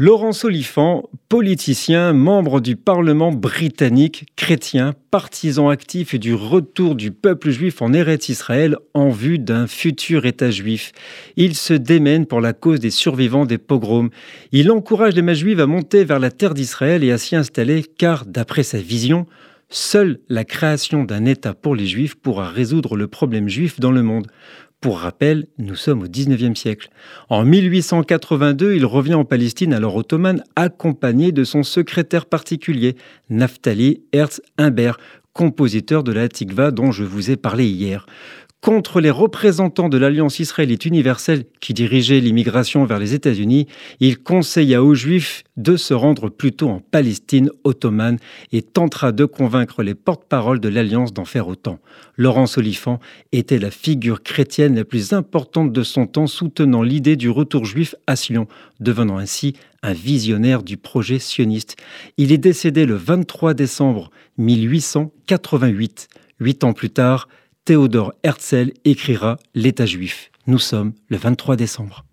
Laurent Oliphant, politicien, membre du Parlement britannique, chrétien, partisan actif du retour du peuple juif en Eretz Israël en vue d'un futur État juif. Il se démène pour la cause des survivants des pogroms. Il encourage les mages juives à monter vers la terre d'Israël et à s'y installer car, d'après sa vision, Seule la création d'un État pour les Juifs pourra résoudre le problème juif dans le monde. Pour rappel, nous sommes au XIXe siècle. En 1882, il revient en Palestine, alors ottomane, accompagné de son secrétaire particulier, Naftali Herz Imbert, compositeur de la Tikva dont je vous ai parlé hier contre les représentants de l'Alliance israélite universelle qui dirigeait l'immigration vers les États-Unis, il conseilla aux Juifs de se rendre plutôt en Palestine ottomane et tentera de convaincre les porte-paroles de l'Alliance d'en faire autant. Laurence Oliphant était la figure chrétienne la plus importante de son temps soutenant l'idée du retour juif à Sion, devenant ainsi un visionnaire du projet sioniste. Il est décédé le 23 décembre 1888. Huit ans plus tard, Théodore Herzl écrira L'État juif. Nous sommes le 23 décembre.